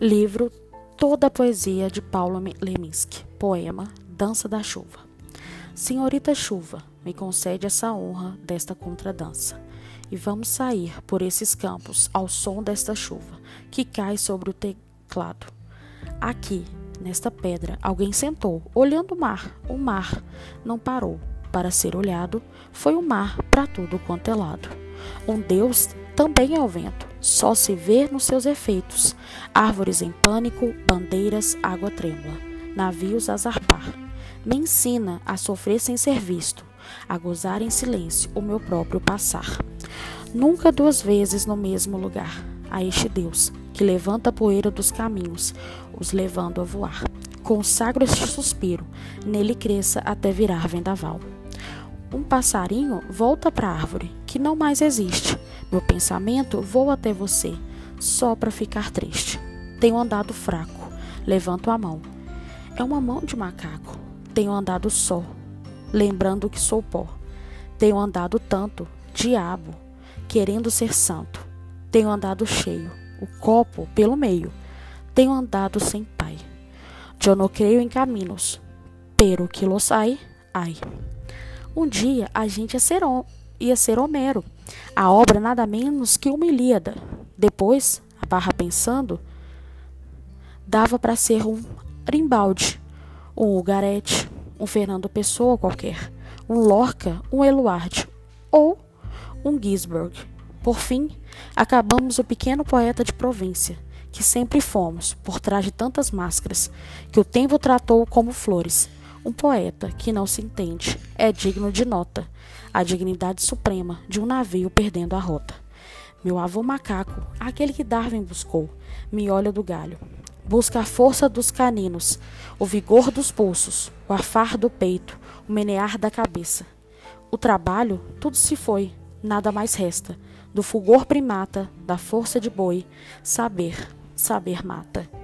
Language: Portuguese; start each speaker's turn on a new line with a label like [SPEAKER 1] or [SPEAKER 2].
[SPEAKER 1] Livro Toda a Poesia de Paulo Leminski. Poema Dança da Chuva. Senhorita Chuva, me concede essa honra desta contradança. E vamos sair por esses campos ao som desta chuva que cai sobre o teclado. Aqui, nesta pedra, alguém sentou, olhando o mar. O mar não parou para ser olhado, foi o mar para tudo quanto é lado. Um Deus também é o vento, só se vê nos seus efeitos. Árvores em pânico, bandeiras, água trêmula, navios a zarpar. Me ensina a sofrer sem ser visto, a gozar em silêncio o meu próprio passar. Nunca duas vezes no mesmo lugar, a este Deus que levanta a poeira dos caminhos, os levando a voar. Consagro este suspiro, nele cresça até virar vendaval. Um passarinho volta para a árvore, que não mais existe. Meu pensamento voa até você, só para ficar triste. Tenho andado fraco, levanto a mão. É uma mão de macaco. Tenho andado só, lembrando que sou pó. Tenho andado tanto, diabo, querendo ser santo. Tenho andado cheio, o copo pelo meio. Tenho andado sem pai. Eu não creio em caminhos, pero que los hay, ai. Um dia a gente ia ser, ia ser Homero, a obra nada menos que uma Ilíada. Depois, a barra pensando, dava para ser um Rimbaldi, um Ugarete, um Fernando Pessoa qualquer, um Lorca, um Eluard ou um Gisberg. Por fim, acabamos o pequeno poeta de província, que sempre fomos, por trás de tantas máscaras, que o tempo tratou como flores, um poeta que não se entende é digno de nota, a dignidade suprema de um navio perdendo a rota. Meu avô macaco, aquele que Darwin buscou, me olha do galho. Busca a força dos caninos, o vigor dos pulsos, o afar do peito, o menear da cabeça. O trabalho, tudo se foi, nada mais resta. Do fulgor primata, da força de boi, saber, saber mata.